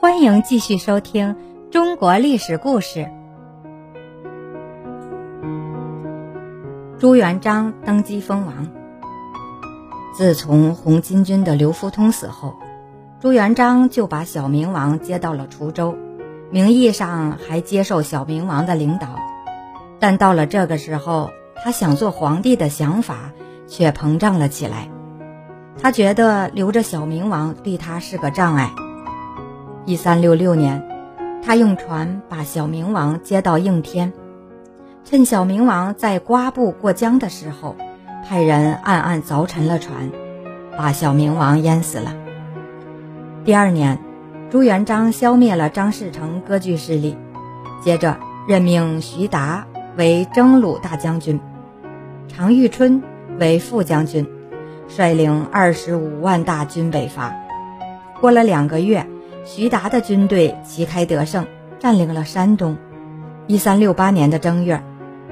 欢迎继续收听中国历史故事。朱元璋登基封王。自从红巾军的刘福通死后，朱元璋就把小明王接到了滁州，名义上还接受小明王的领导。但到了这个时候，他想做皇帝的想法却膨胀了起来。他觉得留着小明王对他是个障碍。一三六六年，他用船把小明王接到应天，趁小明王在瓜埠过江的时候，派人暗暗凿沉了船，把小明王淹死了。第二年，朱元璋消灭了张士诚割据势力，接着任命徐达为征虏大将军，常遇春为副将军。率领二十五万大军北伐，过了两个月，徐达的军队旗开得胜，占领了山东。一三六八年的正月，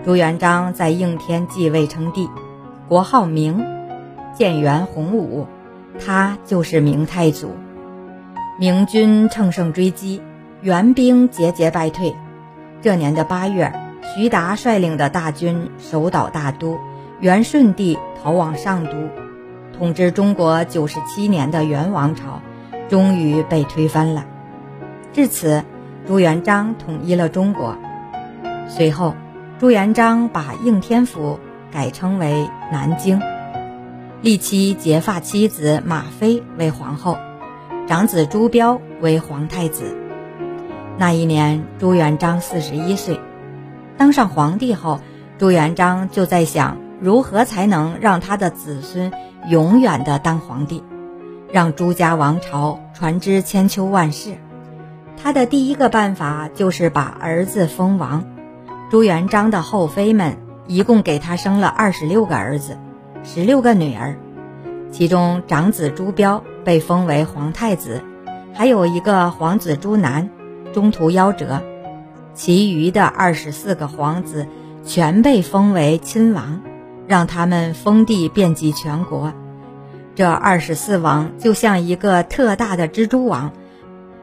朱元璋在应天继位称帝，国号明，建元洪武，他就是明太祖。明军乘胜追击，元兵节节败退。这年的八月，徐达率领的大军守岛大都，元顺帝逃往上都。统治中国九十七年的元王朝，终于被推翻了。至此，朱元璋统一了中国。随后，朱元璋把应天府改称为南京，立其结发妻子马妃为皇后，长子朱标为皇太子。那一年，朱元璋四十一岁，当上皇帝后，朱元璋就在想如何才能让他的子孙。永远的当皇帝，让朱家王朝传之千秋万世。他的第一个办法就是把儿子封王。朱元璋的后妃们一共给他生了二十六个儿子，十六个女儿，其中长子朱标被封为皇太子，还有一个皇子朱楠，中途夭折。其余的二十四个皇子全被封为亲王。让他们封地遍及全国，这二十四王就像一个特大的蜘蛛网，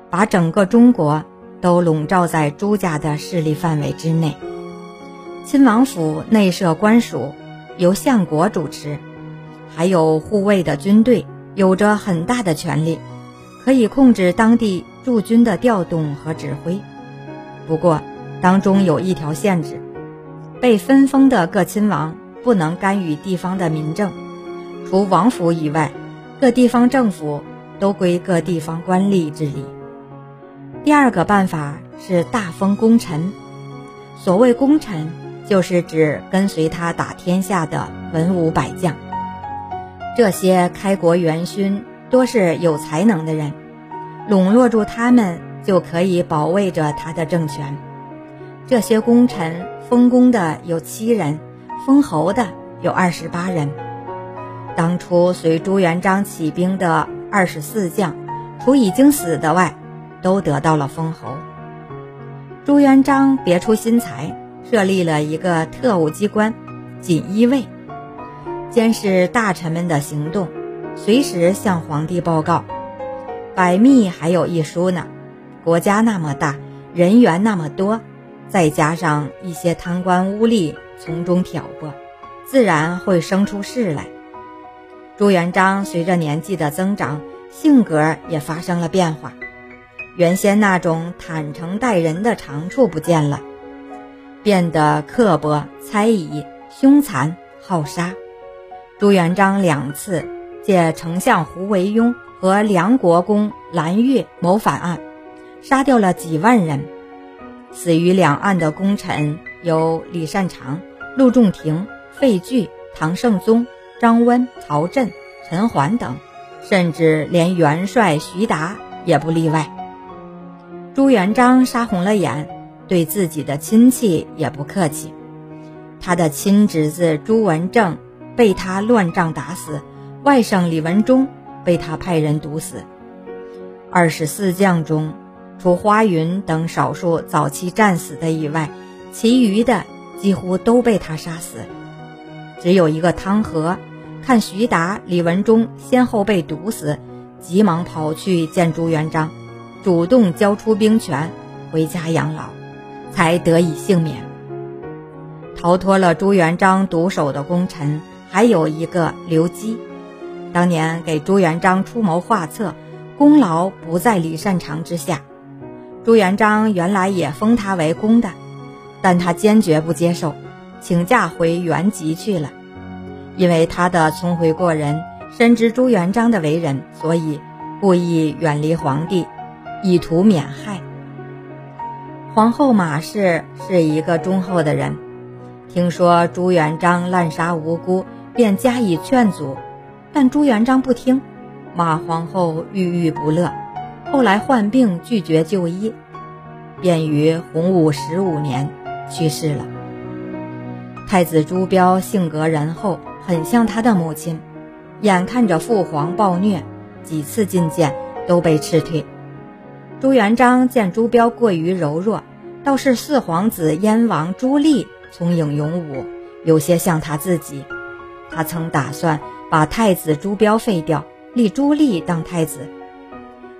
把整个中国都笼罩在朱家的势力范围之内。亲王府内设官署，由相国主持，还有护卫的军队，有着很大的权力，可以控制当地驻军的调动和指挥。不过，当中有一条限制：被分封的各亲王。不能干预地方的民政，除王府以外，各地方政府都归各地方官吏治理。第二个办法是大封功臣，所谓功臣，就是指跟随他打天下的文武百将。这些开国元勋多是有才能的人，笼络住他们，就可以保卫着他的政权。这些功臣封功的有七人。封侯的有二十八人。当初随朱元璋起兵的二十四将，除已经死的外，都得到了封侯。朱元璋别出心裁，设立了一个特务机关——锦衣卫，监视大臣们的行动，随时向皇帝报告。百密还有一疏呢。国家那么大，人员那么多，再加上一些贪官污吏。从中挑拨，自然会生出事来。朱元璋随着年纪的增长，性格也发生了变化。原先那种坦诚待人的长处不见了，变得刻薄、猜疑、凶残、好杀。朱元璋两次借丞相胡惟庸和梁国公蓝玉谋反案，杀掉了几万人。死于两岸的功臣有李善长。陆仲廷、费聚、唐圣宗、张温、曹振、陈桓等，甚至连元帅徐达也不例外。朱元璋杀红了眼，对自己的亲戚也不客气。他的亲侄子朱文正被他乱仗打死，外甥李文忠被他派人毒死。二十四将中，除花云等少数早期战死的以外，其余的。几乎都被他杀死，只有一个汤和，看徐达、李文忠先后被毒死，急忙跑去见朱元璋，主动交出兵权，回家养老，才得以幸免。逃脱了朱元璋毒手的功臣，还有一个刘基。当年给朱元璋出谋划策，功劳不在李善长之下。朱元璋原来也封他为公的，但他坚决不接受，请假回原籍去了。因为他的聪慧过人，深知朱元璋的为人，所以故意远离皇帝，以图免害。皇后马氏是一个忠厚的人。听说朱元璋滥杀无辜，便加以劝阻，但朱元璋不听，马皇后郁郁不乐。后来患病拒绝就医，便于洪武十五年去世了。太子朱标性格仁厚，很像他的母亲，眼看着父皇暴虐，几次觐见都被斥退。朱元璋见朱标过于柔弱，倒是四皇子燕王朱棣。聪颖勇武，有些像他自己。他曾打算把太子朱标废掉，立朱棣当太子，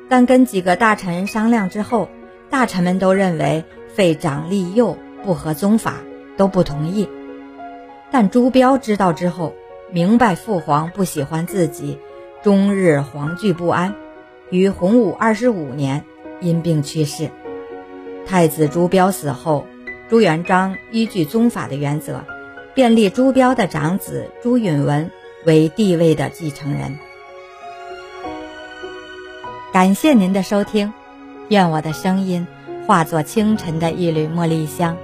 但跟几个大臣商量之后，大臣们都认为废长立幼不合宗法，都不同意。但朱标知道之后，明白父皇不喜欢自己，终日惶惧不安，于洪武二十五年因病去世。太子朱标死后。朱元璋依据宗法的原则，便立朱标的长子朱允文为帝位的继承人。感谢您的收听，愿我的声音化作清晨的一缕茉莉香，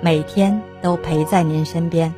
每天都陪在您身边。